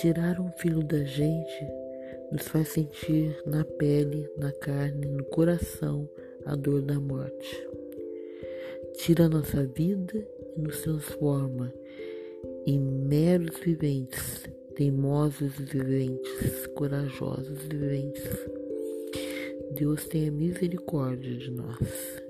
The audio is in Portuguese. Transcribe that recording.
Tirar um filho da gente nos faz sentir na pele, na carne, no coração a dor da morte. Tira nossa vida e nos transforma em meros viventes, teimosos viventes, corajosos viventes. Deus tenha misericórdia de nós.